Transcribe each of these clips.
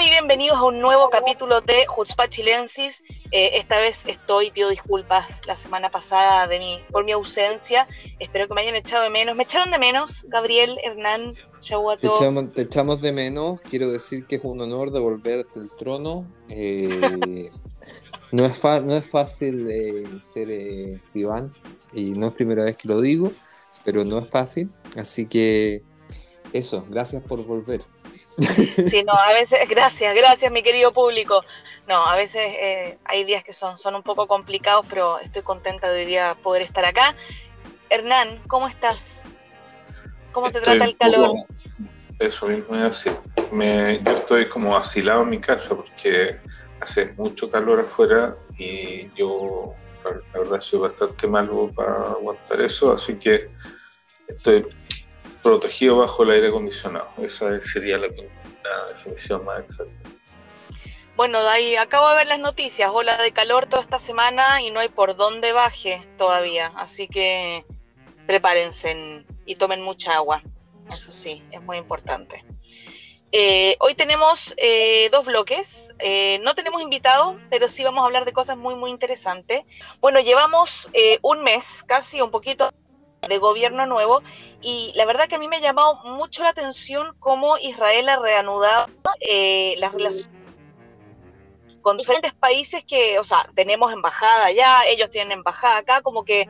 Muy bienvenidos a un nuevo capítulo de Jutzpa Chilensis. Eh, esta vez estoy, pido disculpas la semana pasada de mi, por mi ausencia. Espero que me hayan echado de menos. ¿Me echaron de menos, Gabriel, Hernán? Te echamos, te echamos de menos. Quiero decir que es un honor devolverte el trono. Eh, no, es no es fácil eh, ser eh, Sivan y no es primera vez que lo digo, pero no es fácil. Así que eso, gracias por volver. Sí, no, a veces, gracias, gracias mi querido público. No, a veces eh, hay días que son, son un poco complicados, pero estoy contenta de hoy día poder estar acá. Hernán, ¿cómo estás? ¿Cómo te trata el calor? eso mismo es así. Me, yo estoy como asilado en mi casa porque hace mucho calor afuera y yo la verdad soy bastante malo para aguantar eso, así que estoy protegido bajo el aire acondicionado. Esa sería la, definición más exacta. Bueno, ahí acabo de ver las noticias, ola de calor toda esta semana y no hay por dónde baje todavía, así que prepárense y tomen mucha agua, eso sí, es muy importante. Eh, hoy tenemos eh, dos bloques, eh, no tenemos invitados, pero sí vamos a hablar de cosas muy, muy interesantes. Bueno, llevamos un mes, casi un poquito de gobierno nuevo y la verdad que a mí me ha llamado mucho la atención cómo Israel ha reanudado eh, las relaciones con diferentes países que, o sea, tenemos embajada allá, ellos tienen embajada acá, como que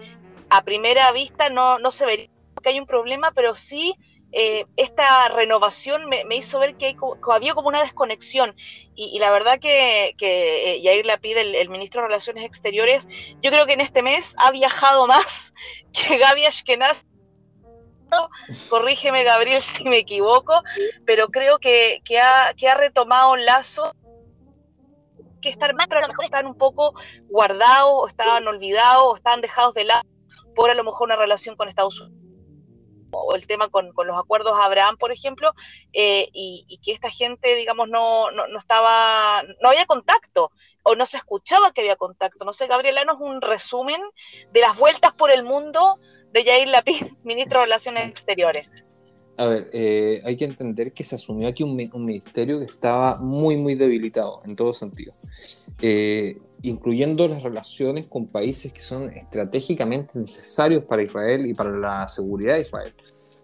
a primera vista no, no se vería que hay un problema, pero sí eh, esta renovación me, hizo ver que, había como una desconexión. Y, la verdad que, que eh, Yair Lapid, el, el, ministro de Relaciones Exteriores, yo creo que en este mes ha viajado más que Gaby Ashkenaz corrígeme Gabriel si me equivoco, pero creo que, ha, retomado un lazo que estar más, pero a lo mejor están un poco guardados, o estaban olvidados, o estaban dejados de lado por a lo mejor una relación con Estados Unidos o el tema con, los acuerdos Abraham, por ejemplo, eh, y, que esta gente, digamos, no, no, estaba, no había contacto o no se escuchaba que había contacto. No sé, Gabriela, ¿no es un resumen de las vueltas por el mundo de Yair Lapid, ministro de Relaciones Exteriores. A ver, eh, hay que entender que se asumió aquí un, ministerio que estaba muy, muy debilitado en todo sentido, eh, incluyendo las relaciones con países que son estratégicamente necesarios para Israel y para la seguridad de Israel.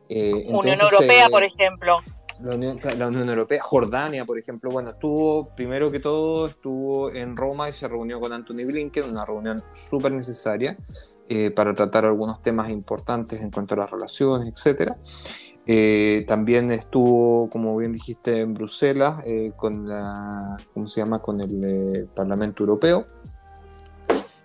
Eh, Unión Europea, por ejemplo. La Unión, la Unión, Europea, Jordania, por ejemplo, bueno, estuvo, primero que todo, estuvo en Roma y se reunió con Anthony Blinken, una reunión súper necesaria. Eh, para tratar algunos temas importantes en cuanto a las relaciones, etc. Eh, también estuvo, como bien dijiste, en Bruselas eh, con la, ¿cómo se llama? Con el Parlamento Europeo.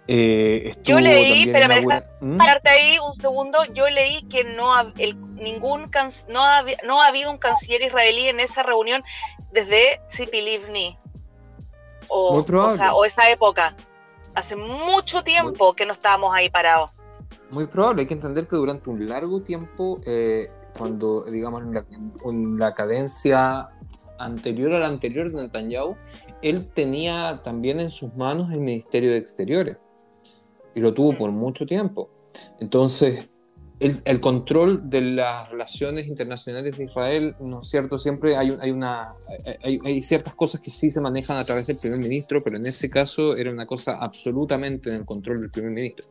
yo leí, pero me dejas ¿Mm? pararte ahí un segundo. Yo leí que no ha, ningún no ha, no ha habido un canciller israelí en esa reunión desde Tzipi Livni o, o esa época. Hace mucho tiempo que no estábamos ahí parados. Muy probable, hay que entender que durante un largo tiempo, eh, cuando, digamos, en la, cadencia anterior a la anterior de Netanyahu, él tenía también en sus manos el Ministerio de Exteriores. Y lo tuvo por mucho tiempo. Entonces, el, control de las relaciones internacionales de Israel, ¿no es cierto? Siempre hay, hay una, hay, hay, ciertas cosas que sí se manejan a través del primer ministro, pero en ese caso era una cosa absolutamente en el control del primer ministro.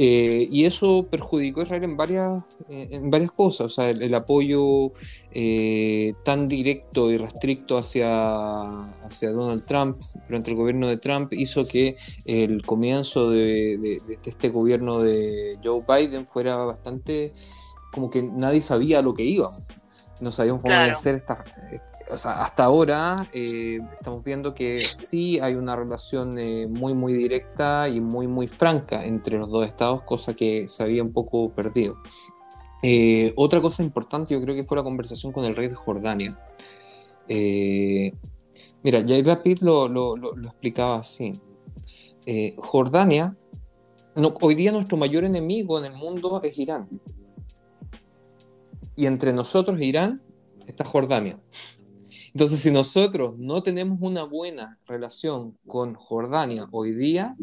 Eh, y eso perjudicó a Israel en varias, eh, en varias cosas, o sea, el, apoyo eh, tan directo y restricto hacia, hacia Donald Trump durante el gobierno de Trump hizo que el comienzo de, de, de este gobierno de Joe Biden fuera bastante como que nadie sabía lo que iba. No sabíamos cómo iba a ser esta, hasta ahora eh, estamos viendo que sí hay una relación eh, muy, muy directa y muy, muy franca entre los dos estados, cosa que se había un poco perdido. Eh, otra cosa importante yo creo que fue la conversación con el rey de Jordania. mira, Jair Rapid lo, explicaba así. Jordania, hoy día nuestro mayor enemigo en el mundo es Irán. Y entre nosotros e Irán está Jordania. Entonces, si nosotros no tenemos una buena relación con Jordania hoy día,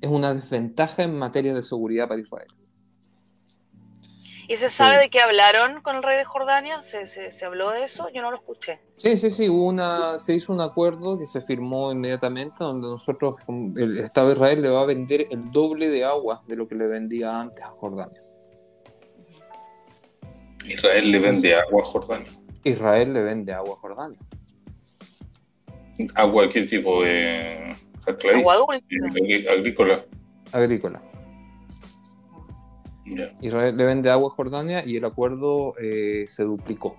es una desventaja en materia de seguridad para Israel. ¿Y se sabe de qué hablaron con el rey de Jordania? ¿Se, se, habló de eso? Yo no lo escuché. Sí, sí, sí. una, se hizo un acuerdo que se firmó inmediatamente donde nosotros, el Estado de Israel le va a vender el doble de agua de lo que le vendía antes a Jordania. Israel le vende agua a Jordania. Israel le vende agua a Jordania. ¿Agua qué tipo? de agua dulce. Agrícola. Agrícola. Israel le vende agua a Jordania y el acuerdo eh, se duplicó.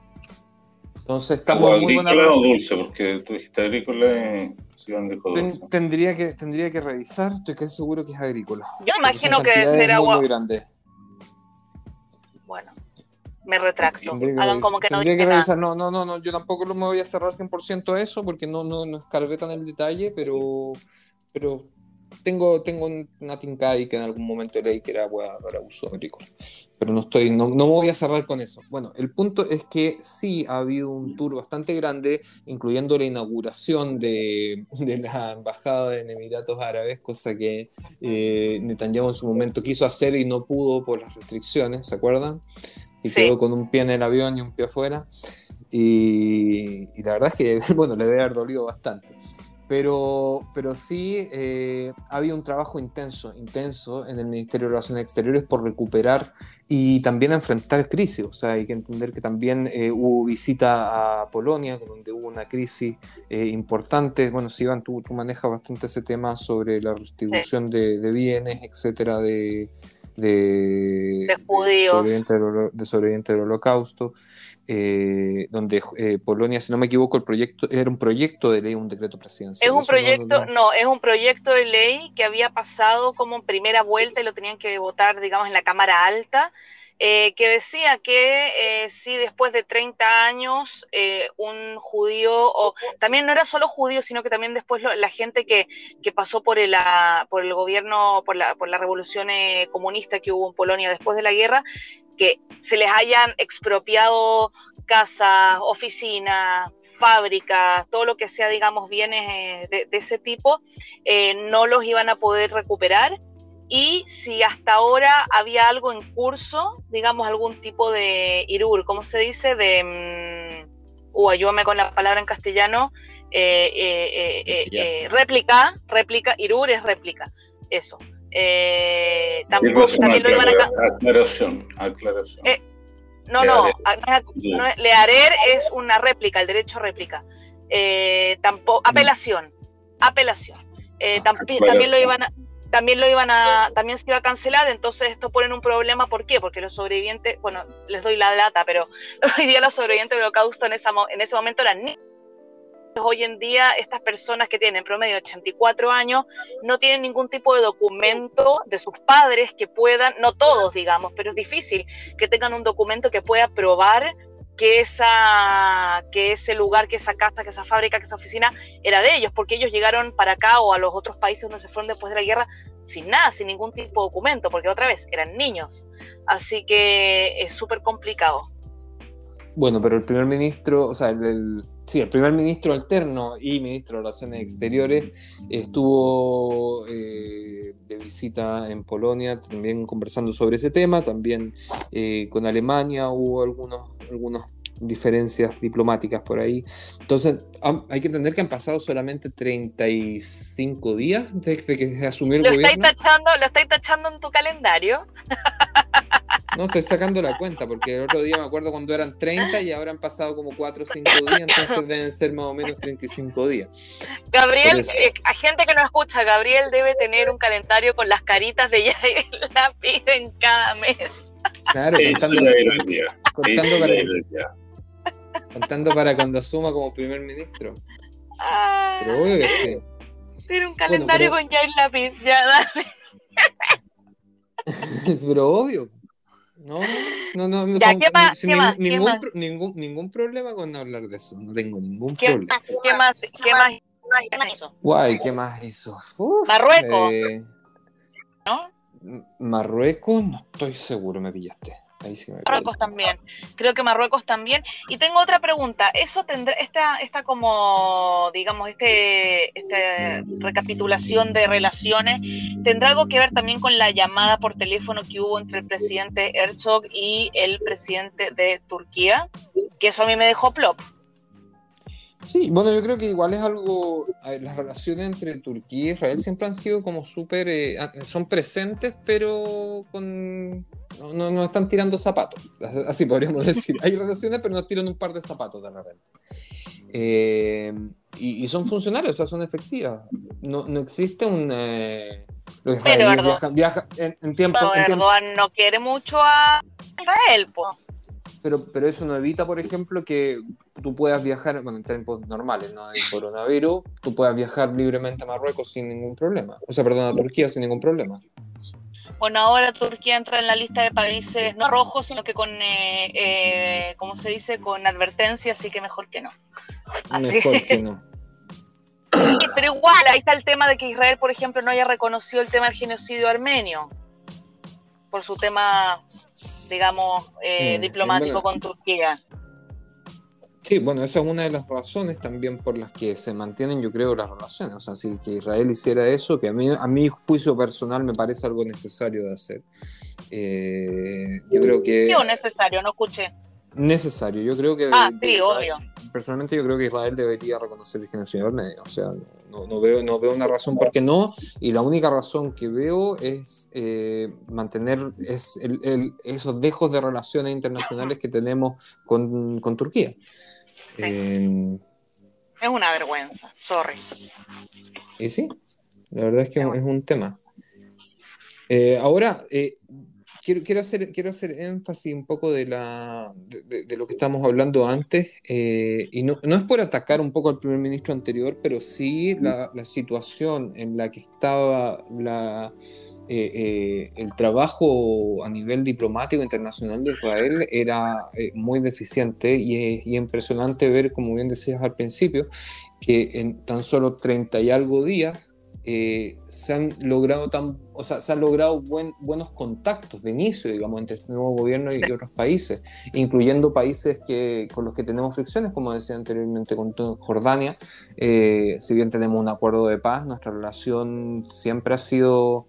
Entonces estamos muy buena o dulce, porque tú dijiste agrícola y dulce. tendría que tendría que revisar, estoy casi seguro que es agrícola. Yo imagino que debe ser agua muy grande. Bueno, me retracto. Hagan como que no que revisar. No, no, no, no, yo tampoco me voy a cerrar 100% a eso porque no, no, no escarreta en el detalle, pero, pero tengo, tengo una ahí que en algún momento leí que era para uso agrícola, pero no, estoy, no, no, me voy a cerrar con eso. Bueno, el punto es que sí ha habido un tour bastante grande, incluyendo la inauguración de, de la Embajada en Emiratos Árabes, cosa que eh, Netanyahu en su momento quiso hacer y no pudo por las restricciones, ¿se acuerdan? Y quedó con un pie en el avión y un pie afuera. Y, y, la verdad es que, bueno, le debe haber dolido bastante. Pero, pero sí eh, ha habido un trabajo intenso, intenso en el Ministerio de Relaciones Exteriores por recuperar y también enfrentar crisis. O sea, hay que entender que también eh, hubo visita a Polonia, donde hubo una crisis eh, importante. Bueno, si Iván, tú, tú, manejas bastante ese tema sobre la restitución de, bienes, etcétera, de, de, de judíos. De sobrevivientes del holocausto. Eh, donde eh, Polonia, si no me equivoco, el proyecto era un proyecto de ley, un decreto presidencial. Es un proyecto, no, es un proyecto de ley que había pasado como en primera vuelta y lo tenían que votar, digamos, en la Cámara Alta. Eh, que decía que si después de 30 años un judío, o también no era solo judío, sino que también después la gente que, que pasó por el, por el gobierno, por la, por revolución comunista que hubo en Polonia después de la guerra, que se les hayan expropiado casas, oficinas, fábricas, todo lo que sea, digamos, bienes eh, de, ese tipo, eh, no los iban a poder recuperar. Y si hasta ahora había algo en curso, digamos, algún tipo de irur, ¿cómo se dice? De, mm, uh, ayúdame con la palabra en castellano, eh, réplica, réplica, irur es réplica, eso. Eh, tampoco, también lo iban a... Aclaración, aclaración. Eh, no, no, no, Learer es una réplica, el derecho a réplica. Eh, tampoco, apelación, apelación. Eh, ah, también lo iban a, también lo iban a, también se iba a cancelar, entonces esto pone un problema, ¿por qué? Porque los sobrevivientes, bueno, les doy la lata, pero hoy día los sobrevivientes del holocausto en, esa, en ese momento eran niños Hoy en día estas personas que tienen promedio 84 años no tienen ningún tipo de documento de sus padres que puedan, no todos digamos, pero es difícil que tengan un documento que pueda probar que, esa, que ese lugar, que esa casa, que esa fábrica, que esa oficina era de ellos, porque ellos llegaron para acá o a los otros países donde se fueron después de la guerra sin nada, sin ningún tipo de documento, porque otra vez eran niños. Así que es súper complicado. Bueno, pero el primer ministro, o sea, el, sí, el primer ministro alterno y ministro de Relaciones Exteriores estuvo eh, de visita en Polonia, también conversando sobre ese tema, también eh, con Alemania hubo algunos, algunas diferencias diplomáticas por ahí. Entonces, hay que entender que han pasado solamente 35 días desde que se asumió el ¿Lo gobierno. Estáis tachando, ¿Lo estáis tachando en tu calendario? No, estoy sacando la cuenta, porque el otro día me acuerdo cuando eran 30 y ahora han pasado como 4 o 5 días, entonces deben ser más o menos 35 días. Gabriel, eh, a gente que no escucha, Gabriel debe tener un calendario con las caritas de Yair Lápiz en cada mes. Claro, contando, contando, para, contando para cuando asuma como primer ministro. pero obvio que sí. Tiene un calendario con Yair Lápiz, ya dale. pero obvio. No, no, no. no ¿Ya, ¿qué más, ¿qué más, ningún, ¿qué más? Ningún, ningún, problema con hablar de eso. No tengo ningún ¿Qué problema. Más, ¿Qué más? ¿Qué más? ¿Qué más hizo? Guay, ¿qué más hizo? Uf, Marruecos. Eh, ¿No? Marruecos, no estoy seguro, me pillaste. Ahí sí me Marruecos también. Creo que Marruecos también. Y tengo otra pregunta. ¿Eso tendrá, esta, esta como, digamos, este, esta recapitulación de relaciones, tendrá algo que ver también con la llamada por teléfono que hubo entre el presidente Herzog y el presidente de Turquía? Que eso a mí me dejó plop. Sí, bueno, yo creo que igual es algo, las relaciones entre Turquía e Israel siempre han sido como súper, eh, son presentes, pero con, no, no, están tirando zapatos, así podríamos decir. Hay relaciones, pero no tiran un par de zapatos de repente. Eh, y, son funcionales, o sea, son efectivas. No, no existe un... Eh, los pero viajan, en, tiempo, Erdogan no quiere mucho a Israel, pues. Pero, pero eso no evita, por ejemplo, que tú puedas viajar, bueno, en tiempos normales, no hay coronavirus, tú puedas viajar libremente a Marruecos sin ningún problema. O sea, perdón, a Turquía sin ningún problema. Bueno, ahora Turquía entra en la lista de países no rojos, sino que con, eh, eh ¿cómo se dice? Con advertencia, así que mejor que no. Mejor que no. Pero igual, ahí está el tema de que Israel, por ejemplo, no haya reconocido el tema del genocidio armenio por su tema, digamos, eh, diplomático con Turquía. Sí, bueno, esa es una de las razones también por las que se mantienen, yo creo, las relaciones. O sea, si que Israel hiciera eso, que a mí, a mi juicio personal me parece algo necesario de hacer. Eh, yo creo que... Sí o necesario, no escuché. Necesario, yo creo que... Ah, sí, obvio. Personalmente yo creo que Israel debería reconocer el genocidio armenio. O sea, no, veo, no veo una razón por qué no. Y la única razón que veo es eh, mantener es esos dejos de relaciones internacionales que tenemos con, con Turquía. Eh, es una vergüenza, sorry. Y sí, la verdad es que es un tema. Eh, ahora, quiero, quiero, hacer, quiero hacer énfasis un poco de, la, de, lo que estamos hablando antes, eh, y no, no, es por atacar un poco al primer ministro anterior, pero sí la, la situación en la que estaba la, eh, eh, el trabajo a nivel diplomático internacional de Israel era muy deficiente y es, y impresionante ver, como bien decías al principio, que en tan solo 30 y algo días eh, se han logrado tan, o sea, se han logrado buenos contactos de inicio, digamos, entre este nuevo gobierno y, otros países, incluyendo países que, con los que tenemos fricciones, como decía anteriormente con Jordania. Eh, si bien tenemos un acuerdo de paz, nuestra relación siempre ha sido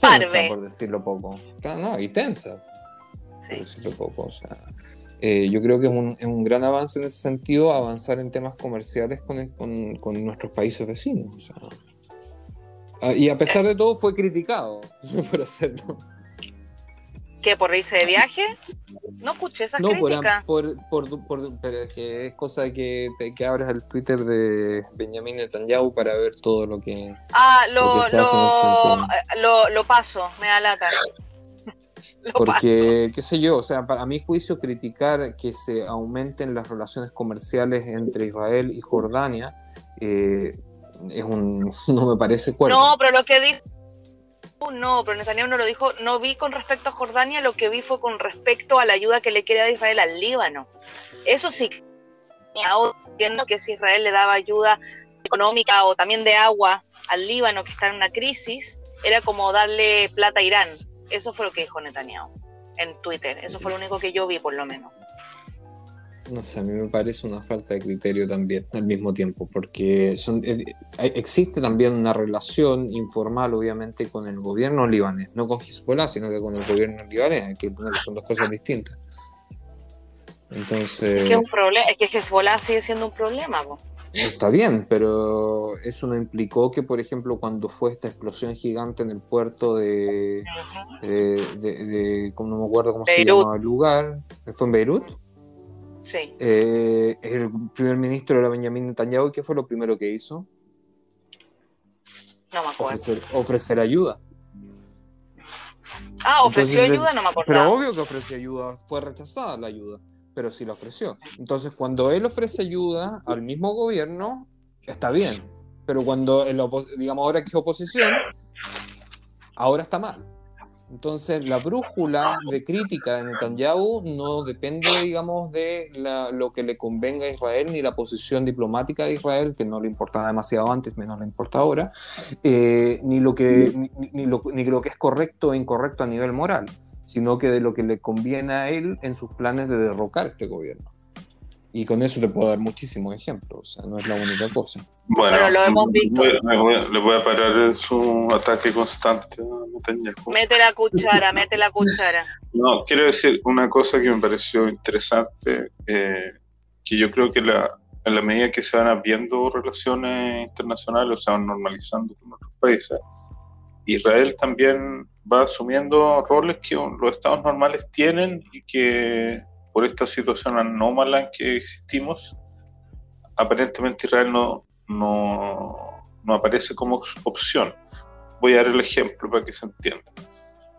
tensa, por decirlo poco. No, y tensa, por decirlo poco. O sea, eh, yo creo que es un, es un, gran avance en ese sentido, avanzar en temas comerciales con, con, con nuestros países vecinos. O sea, Ah, y a pesar de todo fue criticado por hacerlo. ¿Qué? ¿Por irse de viaje? No escuché esa no, crítica. Por, por, por, pero es que es cosa que, te, que abres el Twitter de Benjamin Netanyahu para ver todo lo que, ah, lo, lo, lo, paso, me da lata. Porque, qué sé yo, o sea, para mi juicio, criticar que se aumenten las relaciones comerciales entre Israel y Jordania eh, es un, no me parece cuerdo. No, pero lo que dijo, no, pero Netanyahu no lo dijo, no vi con respecto a Jordania, lo que vi fue con respecto a la ayuda que le quiere dar Israel al Líbano. Eso sí, entiendo que si Israel le daba ayuda económica o también de agua al Líbano que está en una crisis, era como darle plata a Irán. Eso fue lo que dijo Netanyahu en Twitter. Eso fue lo único que yo vi, por lo menos no sé, a mí me parece una falta de criterio también al mismo tiempo, porque son, eh, existe también una relación informal, obviamente, con el gobierno libanés, no con Hezbollah, sino que con el gobierno libanés, que son dos cosas distintas. Entonces. Es que, un problema, es que Hezbollah sigue siendo un problema. Está bien, pero eso no implicó que, por ejemplo, cuando fue esta explosión gigante en el puerto de. de, no me acuerdo cómo se llamaba el lugar. ¿Fue en Beirut? Eh, el primer ministro era Benjamin Netanyahu, ¿qué fue lo primero que hizo? No me acuerdo. Ofrecer, ayuda. Ah, ofreció ayuda, no me acuerdo. Pero obvio que ofreció ayuda, fue rechazada la ayuda, pero sí la ofreció. Entonces, cuando él ofrece ayuda al mismo gobierno, está bien. Pero cuando, digamos, ahora que es oposición, ahora está mal. Entonces, la brújula de crítica de Netanyahu no depende, digamos, de lo que le convenga a Israel, ni la posición diplomática de Israel, que no le importaba demasiado antes, menos le importa ahora, eh, ni, lo que, ni, lo, ni lo que es correcto o incorrecto a nivel moral. sino que de lo que le conviene a él en sus planes de derrocar este gobierno. Y con eso te puedo dar muchísimos ejemplos, o sea, no es la única cosa. Bueno, lo hemos visto. le voy a parar su ataque constante a Mete la cuchara, mete la cuchara. No, quiero decir una cosa que me pareció interesante, eh, que yo creo que la, en la medida que se van abriendo relaciones internacionales o se van normalizando con otros países, Israel también va asumiendo roles que los estados normales tienen y que por esta situación anómala en que existimos, aparentemente Israel no, no, no aparece como opción. Voy a dar el ejemplo para que se entienda.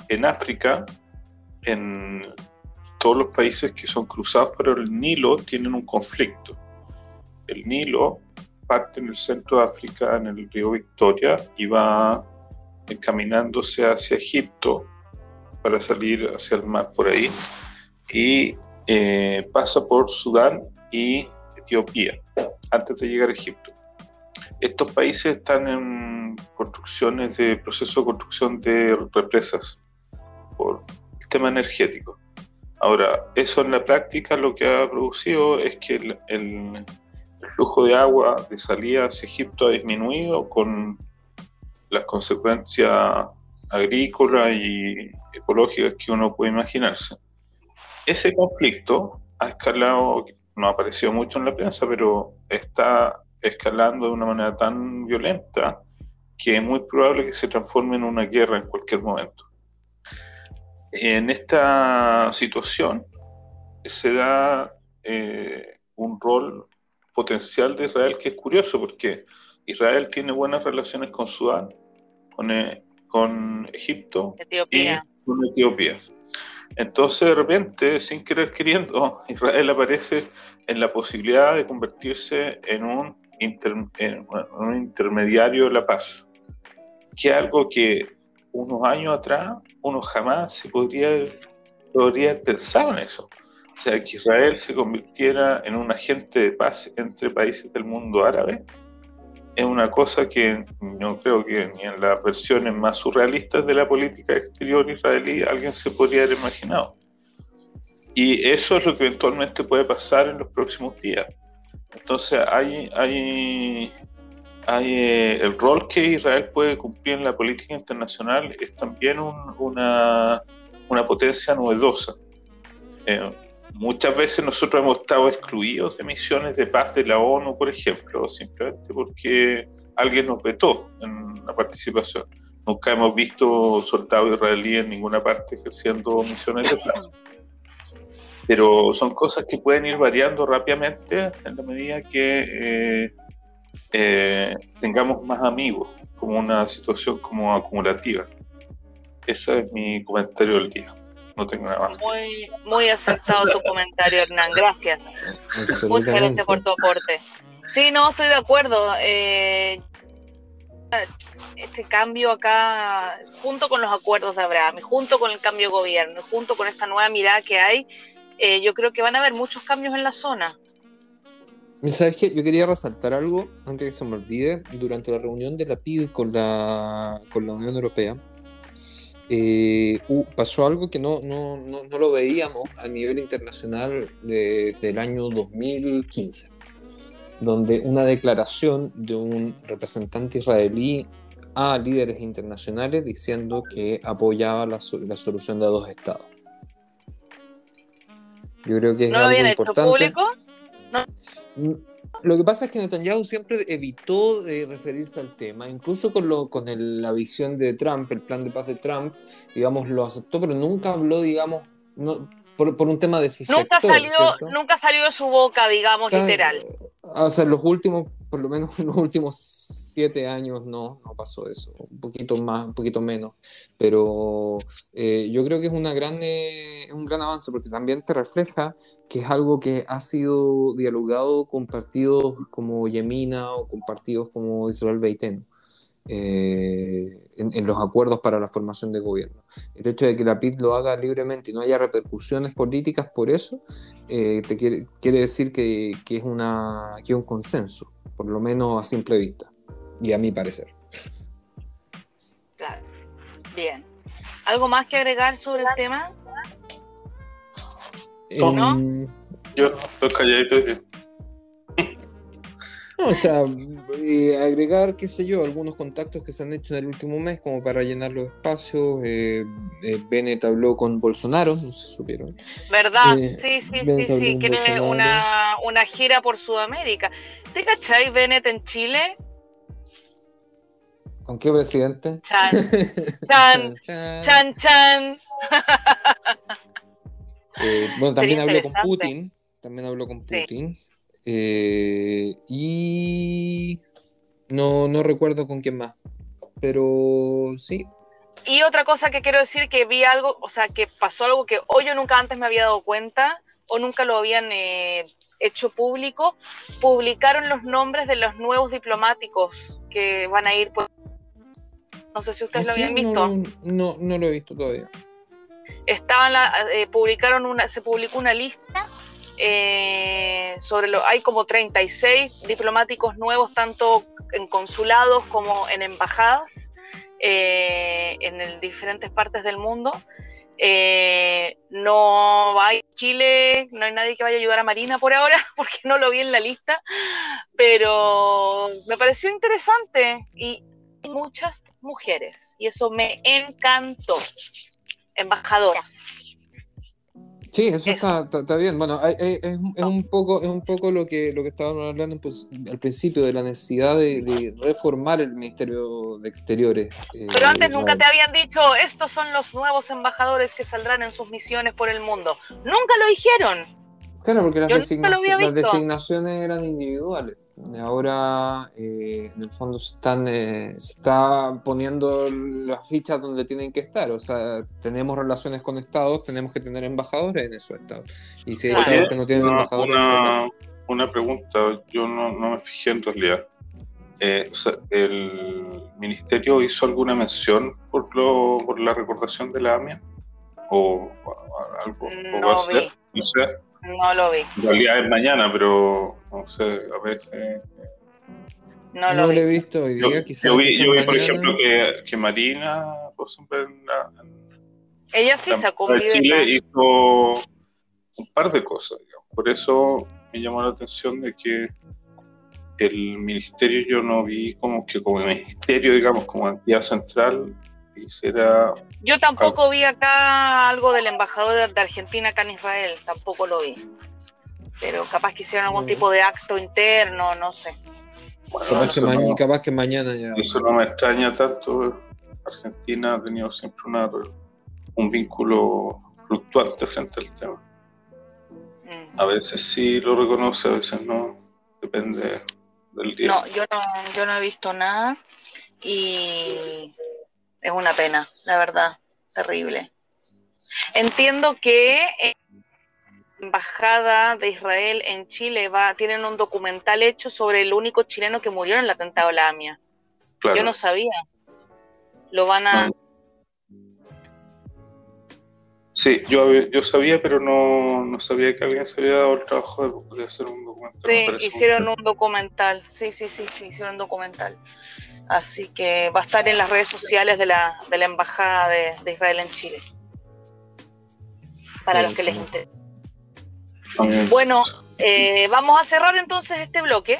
En África, en todos los países que son cruzados por el Nilo tienen un conflicto. El Nilo parte en el centro de África, en el río Victoria, y va encaminándose hacia Egipto para salir hacia el mar por ahí. Y eh, pasa por Sudán y Etiopía antes de llegar a Egipto. Estos países están en construcciones de proceso de construcción de represas por el tema energético. Ahora, eso en la práctica lo que ha producido es que el, el flujo de agua de salida hacia Egipto ha disminuido con las consecuencias agrícolas y ecológicas que uno puede imaginarse ese conflicto ha escalado, no ha aparecido mucho en la prensa, pero está escalando de una manera tan violenta que es muy probable que se transforme en una guerra en cualquier momento. En esta situación se da eh, un rol potencial de Israel que es curioso porque Israel tiene buenas relaciones con Sudán, con, eh, con Egipto y con Etiopía. Entonces, de repente, sin querer queriendo, Israel aparece en la posibilidad de convertirse en un, intermediario de la paz, que algo que unos años atrás uno jamás se podría, podría haber pensado en eso. O sea, que Israel se convirtiera en un agente de paz entre países del mundo árabe es una cosa que no creo que ni en las versiones más surrealistas de la política exterior israelí alguien se podría haber imaginado. Y eso es lo que eventualmente puede pasar en los próximos días. Entonces hay, hay, hay eh, el rol que Israel puede cumplir en la política internacional es también una, una potencia novedosa. Eh, muchas veces nosotros hemos estado excluidos de misiones de paz de la ONU, por ejemplo, simplemente porque alguien nos vetó en la participación. Nunca hemos visto soldados israelíes en ninguna parte ejerciendo misiones de paz. Pero son cosas que pueden ir variando rápidamente en la medida que eh, eh, tengamos más amigos, como una situación como acumulativa. Ese es mi comentario del día no tengo nada más. Muy, muy aceptado tu comentario, Hernán, gracias. Muchas gracias por tu aporte. Sí, no, estoy de acuerdo. Eh, este cambio acá, junto con los acuerdos de Abraham, junto con el cambio de gobierno, junto con esta nueva mirada que hay, eh, yo creo que van a haber muchos cambios en la zona. ¿Sabes qué? Yo quería resaltar algo antes que se me olvide. Durante la reunión de la PID con la, con la Unión Europea, eh, pasó algo que no, no, no, no, lo veíamos a nivel internacional desde el año 2015, donde una declaración de un representante israelí a líderes internacionales diciendo que apoyaba la, la solución de dos estados. Yo creo que es ¿No lo habían hecho público? Mm, lo que pasa es que Netanyahu siempre evitó de referirse al tema, incluso con, lo, con la visión de Trump, el plan de paz de Trump, digamos, lo aceptó, pero nunca habló, digamos, no, por, un tema de su nunca salió Nunca salió de su boca, digamos, literal. O sea, los últimos por lo menos en los últimos siete años no, no pasó eso, un poquito más, un poquito menos, pero eh, yo creo que es una gran, un gran avance porque también te refleja que es algo que ha sido dialogado con partidos como Yemina o con partidos como Israel Beiteno. Eh, en, los acuerdos para la formación de gobierno. El hecho de que la PID lo haga libremente y no haya repercusiones políticas por eso, eh, te quiere, quiere decir que, que, es una, que es un consenso por lo menos a simple vista, y a mi parecer. Claro, bien. ¿Algo más que agregar sobre el tema? ¿No? Em, Yo estoy calladito. No, o sea, eh, agregar, qué sé yo, algunos contactos que se han hecho en el último mes como para llenar los espacios. Eh, eh Bennett habló con Bolsonaro, no se supieron. ¿Verdad? Eh, sí, sí, sí, sí, quiere una, una gira por Sudamérica. ¿Te cachai Bennett en Chile? ¿Con qué presidente? Chan, chan, chan, chan. chan. Eh, bueno, también habló con Putin. También habló con Putin. Eh, y no, no recuerdo con quién más. Pero sí. Y otra cosa que quiero decir, que vi algo, o sea, que pasó algo que hoy yo nunca antes me había dado cuenta o nunca lo habían eh, hecho público. Publicaron los nombres de los nuevos diplomáticos que van a ir. Pues, no sé si ustedes lo habían visto. No, no, lo he visto todavía. Estaban la, eh, publicaron una, se publicó una lista eh, sobre lo, hay como 36 diplomáticos nuevos, tanto en consulados como en embajadas eh, en diferentes partes del mundo. Eh, no hay Chile, no hay nadie que vaya a ayudar a Marina por ahora, porque no lo vi en la lista, pero me pareció interesante y muchas mujeres, y eso me encantó. Embajadoras. Sí, eso, Está, bien. Bueno, es, un poco, es un poco lo que, lo que estábamos hablando pues, al principio de la necesidad de, reformar el Ministerio de Exteriores. Eh, Pero antes nunca te habían dicho, estos son los nuevos embajadores que saldrán en sus misiones por el mundo. Nunca lo dijeron. Claro, porque las, las designaciones eran individuales. Ahora, eh, en el fondo, se, están, eh, se está poniendo las fichas donde tienen que estar. O sea, tenemos relaciones con estados, tenemos que tener embajadores en esos estados. Y si hay estados que no tienen embajadores. Una, una, pregunta, yo no, no, me fijé en realidad. Eh, ¿El ministerio hizo alguna mención por, lo, por la recordación de la AMIA? ¿O, algo? No, va a hacer? No sé. No lo vi. En realidad es mañana, pero no sé, a veces. No lo, he visto hoy día, yo, vi, yo vi por ejemplo, que, que Marina en la, Ella sí sacó un video. Chile hizo un par de cosas, digamos. Por eso me llamó la atención de que el ministerio yo no vi como que como ministerio, digamos, como entidad central, hiciera yo tampoco vi acá algo del embajador de Argentina acá en Israel, tampoco lo vi. Pero capaz que hicieron algún tipo de acto interno, no sé. capaz, que mañana ya. Eso no me extraña tanto. Argentina ha tenido siempre una, un vínculo fluctuante frente al tema. Mm. A veces sí lo reconoce, a veces no. Depende del día. No, yo no, yo no he visto nada. Y es una pena, la verdad, terrible. Entiendo que la embajada de Israel en Chile va, tienen un documental hecho sobre el único chileno que murió en el atentado a la AMIA. Yo no sabía. Lo van a. Sí, yo, yo sabía, pero no, no sabía que alguien se había dado el trabajo de, hacer un documental. Sí, hicieron un documental. Sí, sí, sí, sí, hicieron un documental. Así que va a estar en las redes sociales de la, de la Embajada de, Israel en Chile. Para los que les interese. Bueno, eh, vamos a cerrar entonces este bloque.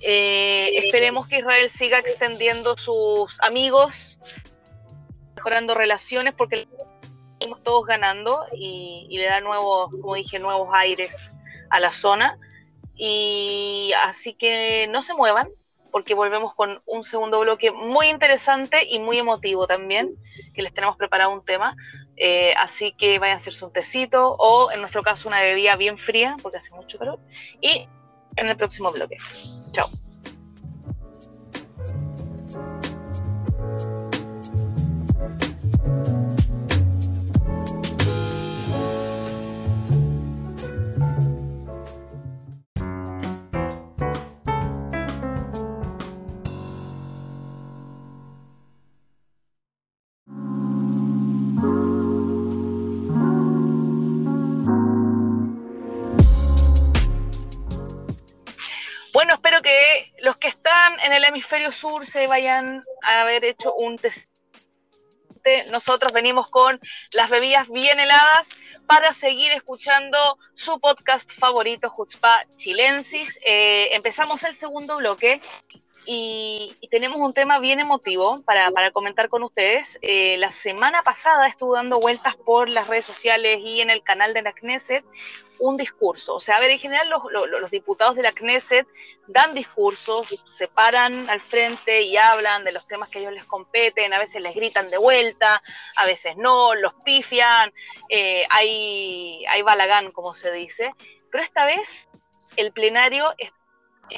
Eh, esperemos que Israel siga extendiendo sus amigos, mejorando relaciones, porque estamos todos ganando y, y le da nuevos, como dije, nuevos aires a la zona. Y así que no se muevan, porque volvemos con un segundo bloque muy interesante y muy emotivo también, que les tenemos preparado un tema. Eh, así que vayan a hacerse un tecito o en nuestro caso una bebida bien fría, porque hace mucho calor. Y en el próximo bloque. Chao. Que los que están en el hemisferio sur se vayan a haber hecho un obviamente nosotros venimos con las bebidas bien heladas para seguir escuchando su podcast favorito, Jutzpa Chilensis. Eh, empezamos el segundo bloque y, tenemos un tema bien emotivo para, comentar con ustedes. Eh, la semana pasada estuvo dando vueltas por las redes sociales y en el canal de la Knesset un discurso. O sea, a ver, en general los, diputados de la Knesset dan discursos, se paran al frente y hablan de los temas que a ellos les competen, a veces les gritan de vuelta, a veces no, los pifian, eh, hay, hay balagán, como se dice. Pero esta vez el plenario está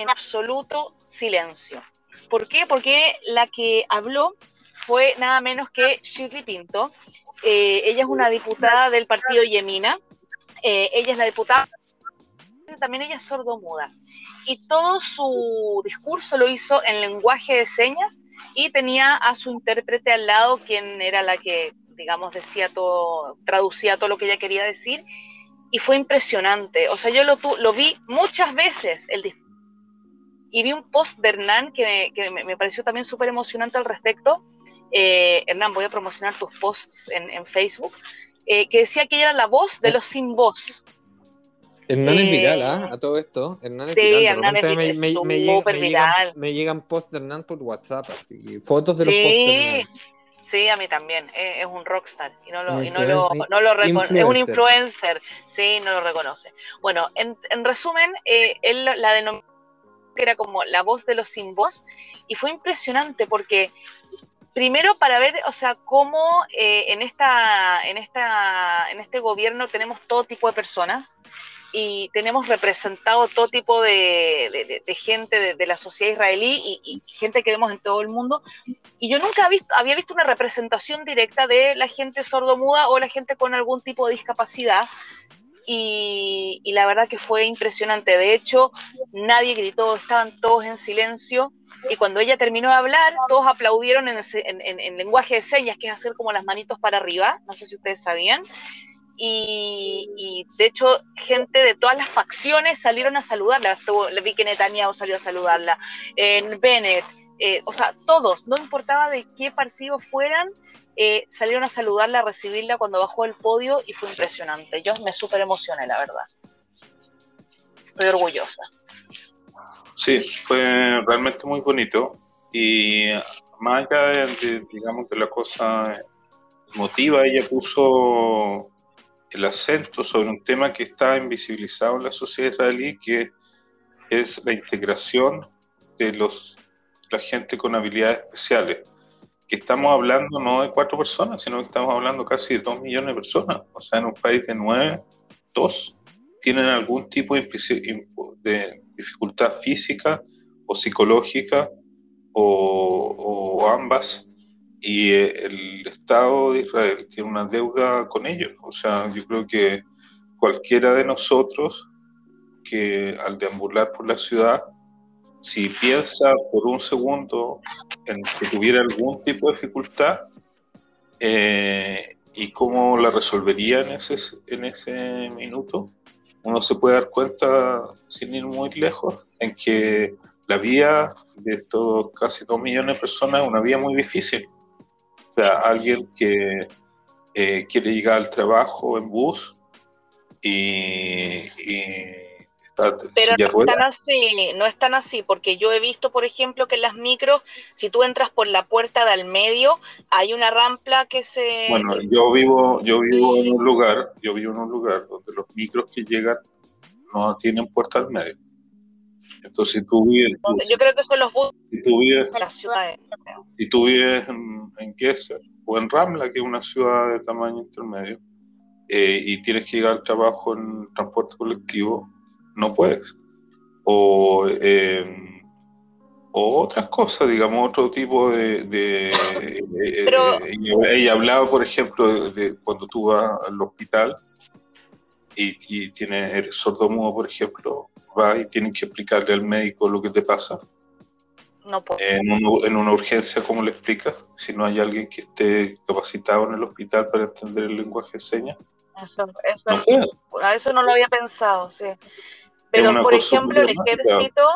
en absoluto silencio. ¿Por qué? Porque la que habló fue nada menos que Shirley Pinto. Eh, ella es una diputada del partido Yemina. Eh, ella es la diputada, también ella es sordomuda. Y todo su discurso lo hizo en lenguaje de señas y tenía a su intérprete al lado, quien era la que, digamos, decía todo, traducía todo lo que ella quería decir. Y fue impresionante. O sea, yo lo, lo vi muchas veces el discurso y vi un post de Hernán que me, pareció también súper emocionante al respecto. Eh, Hernán, voy a promocionar tus posts en, Facebook, eh, que decía que ella era la voz de los sin voz. Hernán es viral, ¿ah? A todo esto. Hernán es sí, viral. Hernán es, me, me, me, Llegan, me llegan posts de Hernán por WhatsApp, así. Fotos de los posts de Hernán. Sí, a mí también. Es, un rockstar y no lo, y no lo, no lo reconoce. Es un influencer. Sí, no lo reconoce. Bueno, en, en resumen, eh, él la denominó que era como la voz de los sin voz, y fue impresionante porque primero para ver, o sea, cómo eh, en, esta, en, esta, en este gobierno tenemos todo tipo de personas y tenemos representado todo tipo de, gente de, la sociedad israelí y, gente que vemos en todo el mundo. Y yo nunca visto, había visto una representación directa de la gente sordomuda o la gente con algún tipo de discapacidad y, la verdad que fue impresionante. De hecho, nadie gritó, estaban todos en silencio y cuando ella terminó de hablar, todos aplaudieron en, en, lenguaje de señas, que es hacer como las manitos para arriba, no sé si ustedes sabían. Y, de hecho, gente de todas las facciones salieron a saludarla. vi que Netanyahu salió a saludarla, en Bennett, eh, o sea, todos, no importaba de qué partido fueran, eh, salieron a saludarla, a recibirla cuando bajó el podio y fue impresionante. Yo me súper emocioné, la verdad. Estoy orgullosa. Sí, fue realmente muy bonito y más allá de, digamos, de la cosa emotiva, ella puso el acento sobre un tema que está invisibilizado en la sociedad israelí, que es la integración de los la gente con habilidades especiales que estamos hablando no de cuatro personas, sino que estamos hablando casi de dos millones de personas. O sea, en un país de nueve, dos tienen algún tipo de, dificultad física o psicológica o, ambas. Y eh, el Estado de Israel tiene una deuda con ellos. O sea, yo creo que cualquiera de nosotros que al deambular por la ciudad si piensa por un segundo en que tuviera algún tipo de dificultad eh, y cómo la resolvería en ese, en ese minuto, uno se puede dar cuenta, sin ir muy lejos, en que la vía de estos casi dos millones de personas es una vía muy difícil. O sea, alguien que eh, quiere llegar al trabajo en bus y pero no están así, no están así, porque yo he visto, por ejemplo, que en las micros, si tú entras por la puerta del medio, hay una rampa que se... Bueno, yo vivo, yo vivo en un lugar, yo vivo en un lugar donde los micros que llegan no tienen puerta al medio. Entonces, si tú vives... Yo creo que son los buses si tú vives, de las ciudades. Si tú vives en, en o en Ramla, que es una ciudad de tamaño intermedio, eh, y tienes que llegar al trabajo en transporte colectivo, no puedes. O, em, o otras cosas, digamos, otro tipo de... ella, hablaba, por ejemplo, de, cuando tú vas al hospital y, y tienes, eres sordomudo, por ejemplo, vas y tienes que explicarle al médico lo que te pasa. No puedo. En, en, una urgencia, ¿cómo le explicas? Si no hay alguien que esté capacitado en el hospital para entender el lenguaje de señas. Eso, eso, a eso no lo había pensado, sí. Pero por ejemplo el ejército,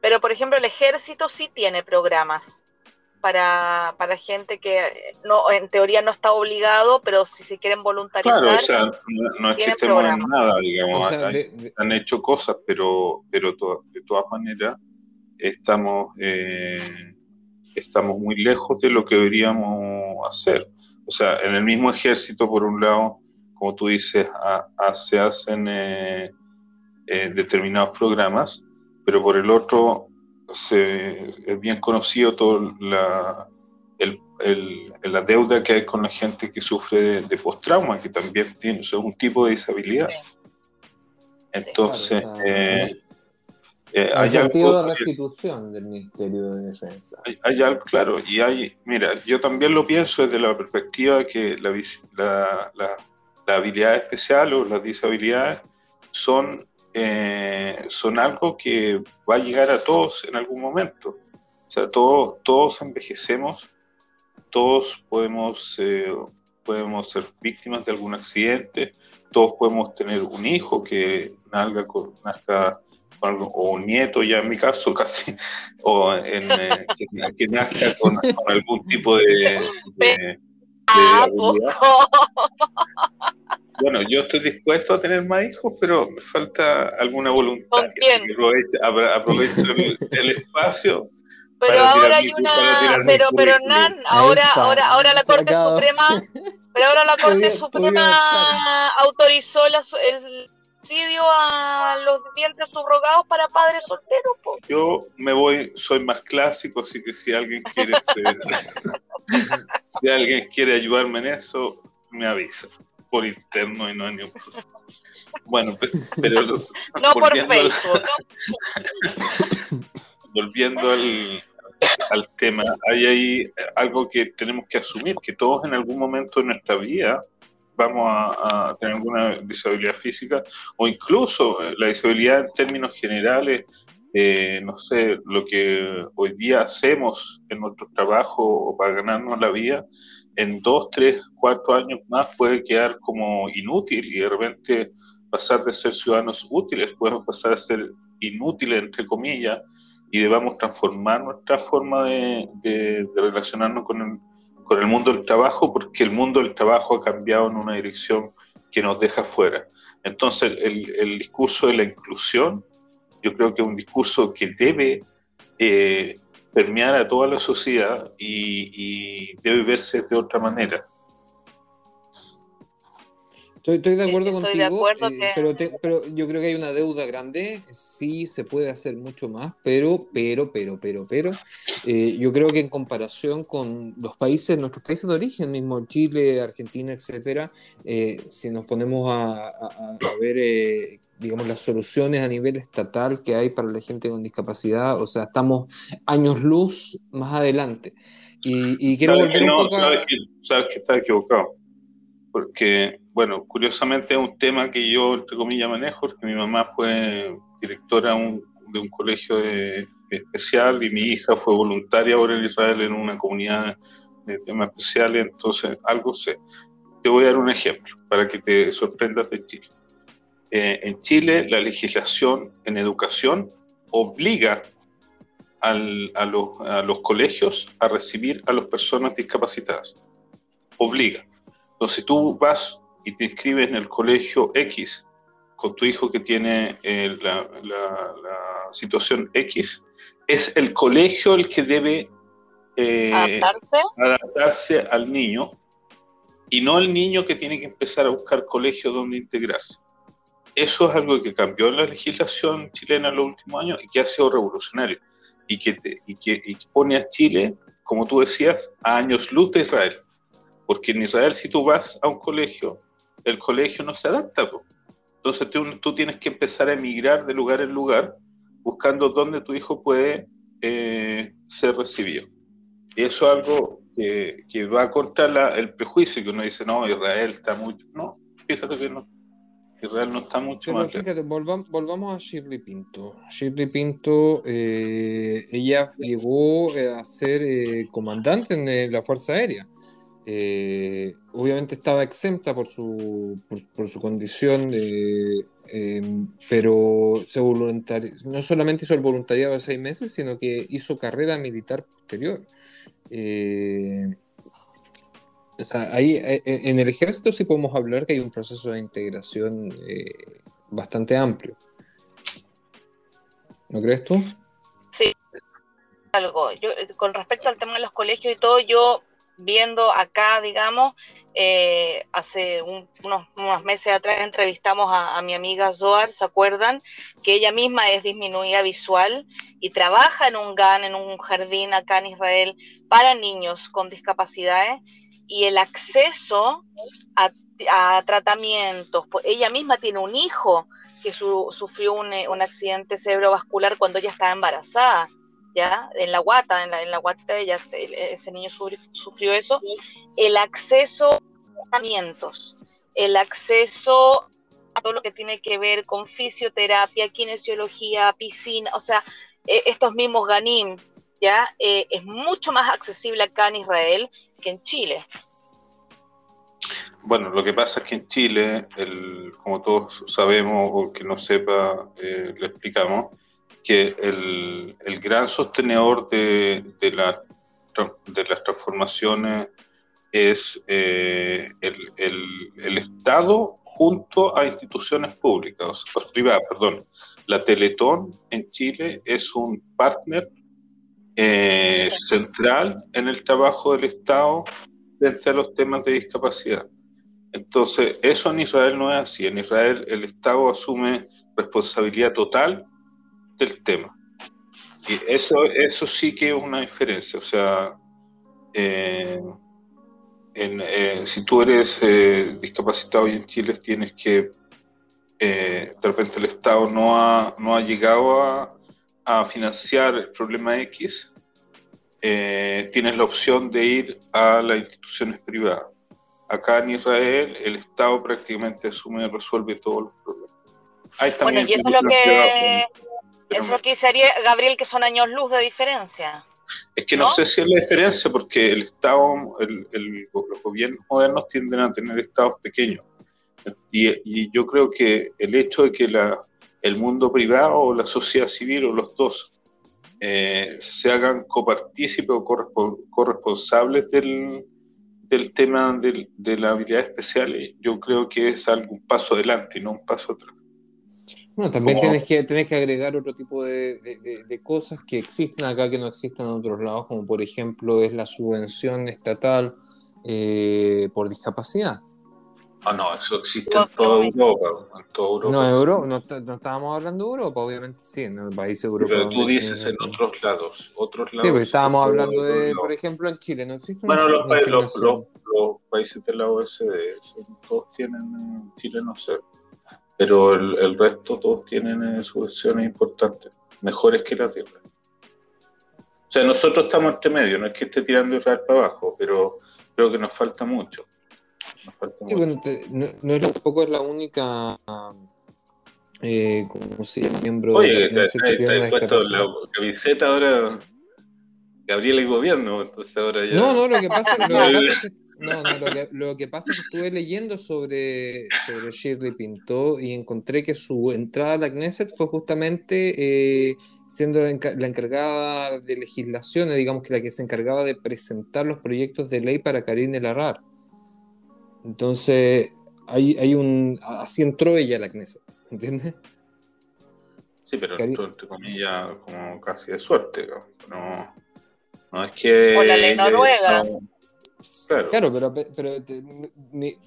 pero por ejemplo el ejército sí tiene programas. para, para gente que no en teoría no está obligado, pero si se quieren voluntarizar. Claro, o sea, no, no es que estemos en nada, digamos, o sea, hay, de, de... han hecho cosas, pero, pero to, de todas maneras estamos, eh, estamos muy lejos de lo que deberíamos hacer. O sea, en el mismo ejército, por un lado, como tú dices, a, a, se hacen eh, eh, determinados programas, pero por el otro se, es bien conocido toda la, el, el, la deuda que hay con la gente que sufre de, de post-trauma, que también tiene o sea, un tipo de disabilidad. Sí. Entonces, claro, eh, eh, hay sentido algo, de restitución del Ministerio de Defensa. Hay, hay, algo, claro, y hay, mira, yo también lo pienso desde la perspectiva de que la, la, la, la habilidad especial o las disabilidades son eh, son algo que va a llegar a todos en algún momento. O sea, todo, todos envejecemos, todos podemos, eh, podemos ser víctimas de algún accidente, todos podemos tener un hijo que nazca con, nazca con algo, o un nieto, ya en mi caso casi, o en, eh, que, que, nazca con, con, algún tipo de... de, de bueno, yo estoy dispuesto a tener más hijos, pero me falta alguna voluntad. Aprovecho, aprovecho el, el, espacio. Pero ahora hay una, pero, pero Nan, ahora, ahora, ahora la Corte Suprema, pero ahora la Corte Suprema autorizó la, el subsidio a los dientes subrogados para padres solteros. Po. Yo me voy, soy más clásico, así que si alguien quiere ser, si alguien quiere ayudarme en eso, me avisa por interno y no en Bueno, pero. No por Facebook. Al, volviendo al, al, tema, hay ahí algo que tenemos que asumir: que todos en algún momento de nuestra vida vamos a, a tener alguna disabilidad física o incluso la disabilidad en términos generales. Eh, no sé, lo que hoy día hacemos en nuestro trabajo o para ganarnos la vida, en dos, tres, cuatro años más puede quedar como inútil y de repente pasar de ser ciudadanos útiles, podemos pasar a ser inútiles, entre comillas, y debamos transformar nuestra forma de, de, de relacionarnos con el, con el, mundo del trabajo, porque el mundo del trabajo ha cambiado en una dirección que nos deja fuera. Entonces, el, el discurso de la inclusión, yo creo que es un discurso que debe eh, permear a toda la sociedad y, y, debe verse de otra manera. Estoy, estoy de acuerdo sí, contigo, de acuerdo eh, que... pero, te, pero yo creo que hay una deuda grande, sí se puede hacer mucho más, pero, pero, pero, pero, pero, eh, yo creo que en comparación con los países, nuestros países de origen, mismo Chile, Argentina, etcétera, eh, si nos ponemos a, a, a ver eh, digamos, las soluciones a nivel estatal que hay para la gente con discapacidad, o sea, estamos años luz más adelante. Y, y quiero ¿Sabes volver que no, un poco sabes a... que, sabes que estás equivocado, porque, bueno, curiosamente es un tema que yo, entre comillas, manejo, porque mi mamá fue directora un, de un colegio de, especial y mi hija fue voluntaria ahora en Israel en una comunidad de temas especiales, entonces algo sé. Te voy a dar un ejemplo para que te sorprendas de Chile eh, en Chile la legislación en educación obliga al, a, los, a, los, colegios a recibir a las personas discapacitadas. Obliga. Entonces tú vas y te inscribes en el colegio X con tu hijo que tiene eh, la, la, la, situación X, es el colegio el que debe eh, ¿Adaptarse? adaptarse al niño y no el niño que tiene que empezar a buscar colegio donde integrarse eso es algo que cambió en la legislación chilena en los últimos años y que ha sido revolucionario y que, te, pone a Chile, como tú decías, a años luz de Israel. Porque en Israel si tú vas a un colegio, el colegio no se adapta. Po. Entonces tú, tú, tienes que empezar a emigrar de lugar en lugar buscando dónde tu hijo puede eh, ser recibido. Y eso es algo que, que va contra la, el prejuicio que uno dice, no, Israel está mucho... No, fíjate que no Israel no está mucho Pero fíjate, volvamos, volvamos a Shirley Pinto. Shirley Pinto, eh, ella llegó a ser eh, comandante en la Fuerza Aérea. Eh, obviamente estaba exenta por su, por, su condición, eh, pero se no solamente hizo el voluntariado de seis meses, sino que hizo carrera militar posterior. Ahí, en el ejército sí podemos hablar que hay un proceso de integración bastante amplio. ¿No crees tú? Sí. Algo. Yo, con respecto al tema de los colegios y todo, yo viendo acá, digamos, eh, hace unos, meses atrás entrevistamos a, mi amiga Zoar, ¿se acuerdan? Que ella misma es disminuida visual y trabaja en un GAN, en un jardín acá en Israel, para niños con discapacidades y el acceso a, tratamientos, pues ella misma tiene un hijo que sufrió un, un accidente cerebrovascular cuando ella estaba embarazada ¿ya? En la guata, en la, en la guata ella, ese niño sufrió, eso. El acceso a tratamientos, el acceso a todo lo que tiene que ver con fisioterapia, kinesiología, piscina, o sea, e, estos mismos ganim, ¿ya? Eh, es mucho más accesible acá en Israel que en Chile. Bueno, lo que pasa es que en Chile, el, como todos sabemos, o que no sepa, eh, le explicamos, que el, gran sostenedor de, de, la, de, las transformaciones es eh, el, Estado junto a instituciones públicas, o privadas, perdón. La Teletón en Chile es un partner eh, central en el trabajo del Estado frente a los temas de discapacidad. Entonces, eso en Israel no es así. En Israel el Estado asume responsabilidad total del tema. Y eso, eso sí que es una diferencia. O sea, eh, eh, si tú eres discapacitado y en Chile tienes que, de repente el Estado no ha, no ha llegado a financiar el problema X, tienes la opción de ir a las instituciones privadas. Acá en Israel el Estado prácticamente asume y resuelve todos los problemas. bueno, y eso es lo que eso es lo que dice Gabriel, que son años luz de diferencia. Es que no, sé si es la diferencia, porque el Estado, los gobiernos modernos tienden a tener estados pequeños. Y, yo creo que el hecho de que la, el mundo privado o la sociedad civil o los dos eh, se hagan copartícipes o corresponsables del, del tema de la habilidad especial, yo creo que es algún paso adelante y no un paso atrás. Bueno, también tienes, que, tienes que agregar otro tipo de, cosas que existen acá que no existen en otros lados, como por ejemplo es la subvención estatal eh, por discapacidad. Ah, no, eso existe en toda Europa. No, Euro, no, estábamos hablando de Europa, obviamente sí, en el país europeo. Pero tú dices en otros lados. Otros lados sí, pero estábamos hablando de, por ejemplo, en Chile, no existe Bueno, los, los, los, países de la OSD, todos tienen, en Chile no sé, pero el, resto todos tienen eh, subvenciones importantes, mejores que las de Israel. O sea, nosotros estamos entre medio, no es que esté tirando Israel para abajo, pero creo que nos falta mucho. No, no es tampoco la única eh, como se llama miembro Oye, de la está, está, está puesto la camiseta ahora Gabriel el gobierno, entonces ahora ya... No, no, lo que pasa, lo que pasa es que no, no, lo que, pasa es que estuve leyendo sobre, sobre Shirley Pinto y encontré que su entrada a la Knesset fue justamente eh, siendo la encargada de legislaciones, digamos que la que se encargaba de presentar los proyectos de ley para Karim El Arrar. Entonces, hay, hay un. Así entró ella a la Knesset, ¿entiendes? Sí, pero entró entre comillas como casi de suerte. No, no es que. O la ley noruega. Claro, pero, pero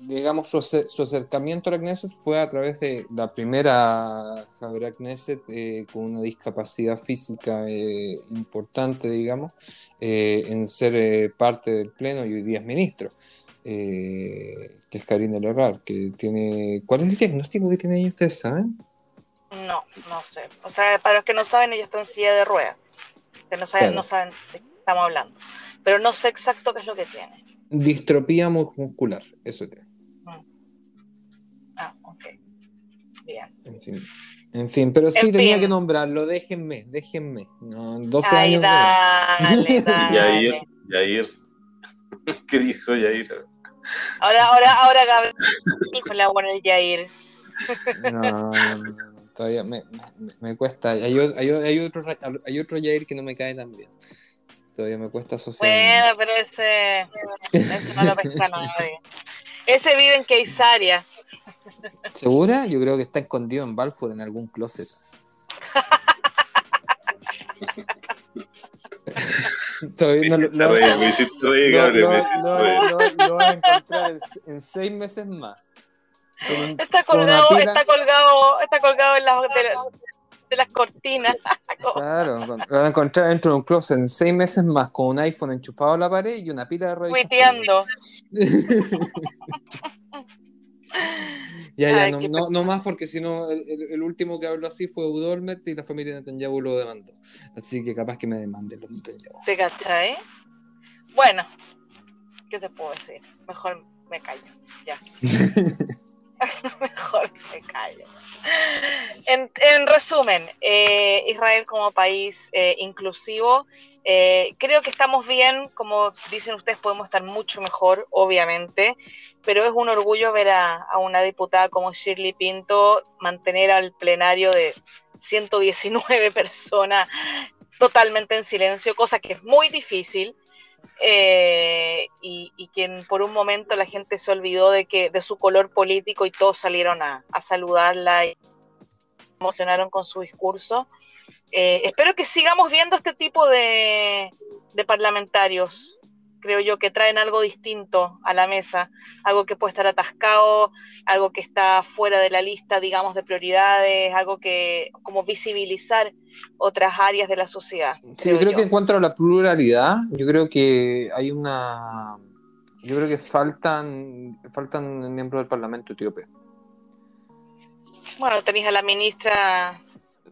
digamos su, acercamiento a la Knesset fue a través de la primera Javiera Knesset eh, con una discapacidad física eh, importante, digamos, eh, en ser parte del Pleno y hoy día es ministro, que es Karina Lerrar, que tiene... ¿Cuál es el diagnóstico que tiene ella, ustedes saben? No, no sé. O sea, para los que no saben, ella está en silla de ruedas. Que no saben, no saben de qué estamos hablando. Pero no sé exacto qué es lo que tiene. Distropía muscular, eso tiene. Mm. Ah, ok. Bien. En fin. En fin, pero sí tenía que nombrarlo, déjenme, déjenme. No, 12 Ay, años. Dale, dale. Yair, Yair. ¿Qué dijo Yair? Ahora, ahora, ahora Gabriel con la buena el Yair. No, todavía me, me, me cuesta. Hay, hay, hay otro, hay otro Jair que no me cae tan bien. Todavía me cuesta asociar. Bueno, pero ese, ese no lo pesca nadie. Ese vive en Keisaria. ¿Segura? Yo creo que está escondido en Balfour en algún closet. Todavía no, Me lo- hiciste lo- reír, me hiciste reír, lo- Gabriel, lo- me hiciste lo- reír. lo- lo vas a encontrar en, en seis meses más. Con Está colgado, está colgado, está colgado en las de, la- de las cortinas. Claro, lo vas a encontrar dentro de un closet en seis meses más con un iPhone enchufado a la pared y una pila de revistas. Tuiteando. Ya, ya, no, no, no más porque si no, el, último que habló así fue Udo Olmert y la familia Netanyahu lo demandó. Así que capaz que me demanden los Netanyahu. ¿Te cachai? Bueno, ¿qué te puedo decir? Mejor me callo, ya. Mejor me callo. En, en resumen, eh, Israel como país eh, inclusivo, eh, creo que estamos bien, como dicen ustedes, podemos estar mucho mejor, obviamente, pero es un orgullo ver a, a una diputada como Shirley Pinto mantener al plenario de 119 personas totalmente en silencio, cosa que es muy difícil. Eh, y, y que en- por un momento la gente se olvidó de que de su color político y todos salieron a, saludarla y emocionaron con su discurso. Eh, espero que sigamos viendo este tipo de parlamentarios, creo yo, que traen algo distinto a la mesa, algo que puede estar atascado, algo que está fuera de la lista, digamos, de prioridades, algo que como visibilizar otras áreas de la sociedad. Sí, yo creo que en cuanto a la pluralidad, yo creo que hay una. Yo creo que faltan, faltan miembros del Parlamento etíope. Bueno, tenéis a la ministra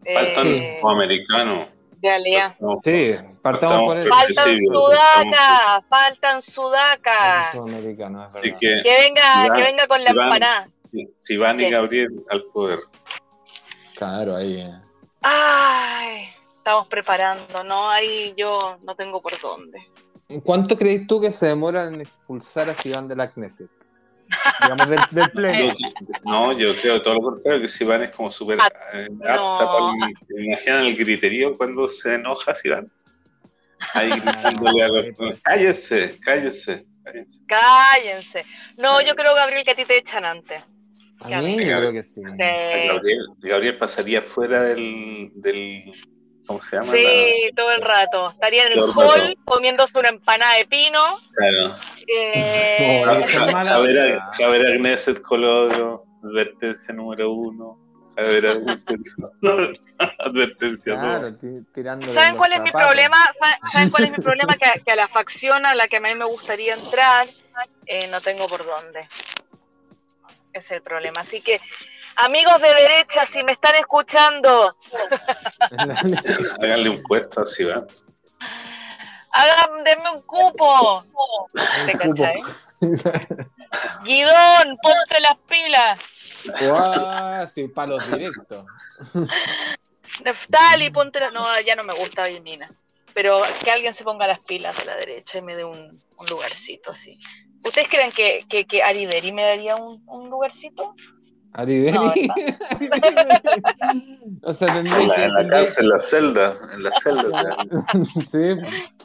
Faltan eh, como americanos. De Alea. No, Sí, partamos por eso. Falta- Faltan sí, sudacas, faltan sudacas. Es que Que venga, Iván, que venga con la Iván. empanada. si- si van y. Gabriel al poder. Claro, ahí. eh. Ay, estamos preparando, ¿no? Ahí yo no tengo por dónde. ¿Cuánto crees tú que se demoran en expulsar a Sivan de la Knesset? Digamos, del, del pleno. Yo- no, yo creo todo lo contrario, que si van es como súper Ah, eh, no. apta para el- ¿te imaginan el griterío cuando se enoja si van? Ahí gritándole a los- pues. Cállense, cállense, cállense. Cállense. No, yo creo, Gabriel, que a ti te echan antes. A mí yo creo que sí. Gabriel, Gabriel pasaría fuera del, del ¿cómo se llama? sí, todo el rato. Estaría en el hall rato. comiéndose una empanada de pino. La- claro. eh, Javier. Javier Agneset Colodro, advertencia número uno. Javier Agneset, advertencia Claro, tirándole ¿Saben cuál es mi problema? Sa- ¿Saben cuál es mi problema? Que, que a la facción a la que a mí me gustaría entrar, eh, no tengo por dónde. Ese es el problema. Así que, amigos de derecha, si me están escuchando, Háganle un puesto así, ¿va? hagan, denme un cupo. ¿Te cachai? Guidón, ponte las pilas. Guau, sí, palos directos. Neftali, ponte las... No, ya no me gusta Vilmina. Pero que alguien se ponga las pilas de la derecha y me dé un, un lugarcito así. ¿Ustedes creen que, que, que Ariberi me daría un, un lugarcito? Arideri. No, o sea, En la, que. en la cárcel, en la celda, en la celda. sí,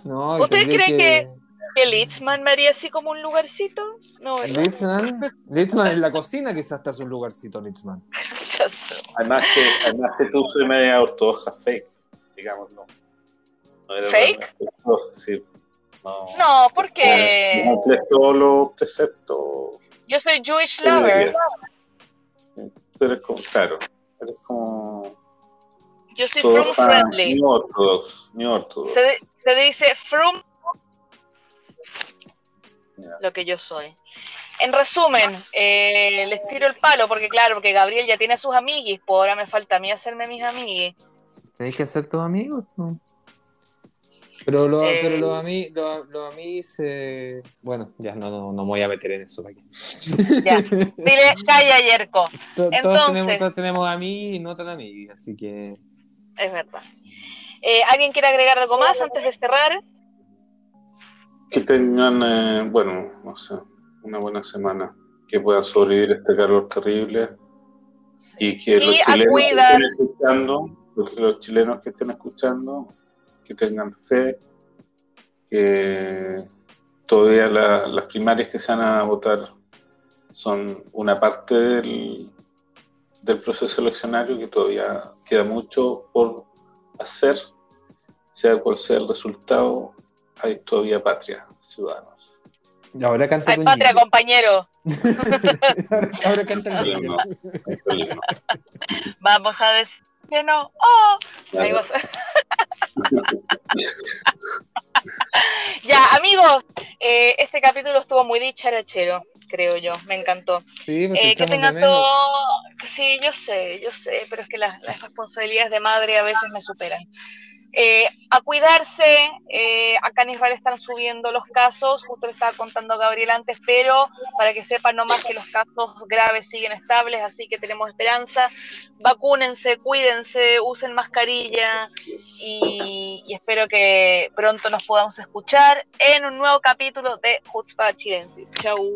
no. ¿Ustedes creen que- ¿Que Litzman me haría así como un lugarcito? No, ¿verdad? Litzman, Litzman en la cocina quizás está un lugarcito, Litzman. Además que, además que tú soy media ortodoxa fake, digamos, no. no ¿Fake? sí. No, No, No porque cumples todos los preceptos. yo soy Jewish lover. Tú eres como, claro, eres como Yo soy from friendly. New Orthodox, New Orthodox. Se, de- se dice from lo que yo soy. En resumen, eh, les tiro el palo porque claro, porque Gabriel ya tiene a sus amiguis, pues ahora me falta a mí hacerme mis amiguis. Tenéis que ser tus amigos, ¿no? Pero, lo, Eh. pero los amigos, los, los amigos, eh, bueno, ya no, no, no me voy a meter en eso. ¿para qué? Ya. Dile, calla, Yerko. To- Entonces- todos, tenemos, todos tenemos amigos y no tan amigos, así que Es verdad. Eh, ¿Alguien quiere agregar algo más antes de cerrar? que tengan, eh, bueno, no sé, una buena semana, que puedan sobrevivir este calor terrible y que los, chilenos que estén escuchando, los, chilenos que estén escuchando, que tengan fe, que todavía las primarias que se van a votar son una parte del, del proceso eleccionario que todavía queda mucho por hacer, sea cual sea el resultado, hay todavía patria, ciudadanos. Ahora canta Hay patria, compañero. ahora, canta el Vamos a decir que no. Oh, ya, amigos, eh, este capítulo estuvo muy dicharachero, creo yo. Me encantó. Sí, eh, que tengan todo. Sí, yo sé, yo sé, pero es que las responsabilidades de madre a veces me superan. Eh, a cuidarse, eh, acá en Israel están subiendo los casos, justo le estaba contando Gabriel antes, pero para que sepan nomás que los casos graves siguen estables, así que tenemos esperanza. Vacúnense, cuídense, usen mascarilla y, espero que pronto nos podamos escuchar en un nuevo capítulo de Hutzpah Chilensis. Chau.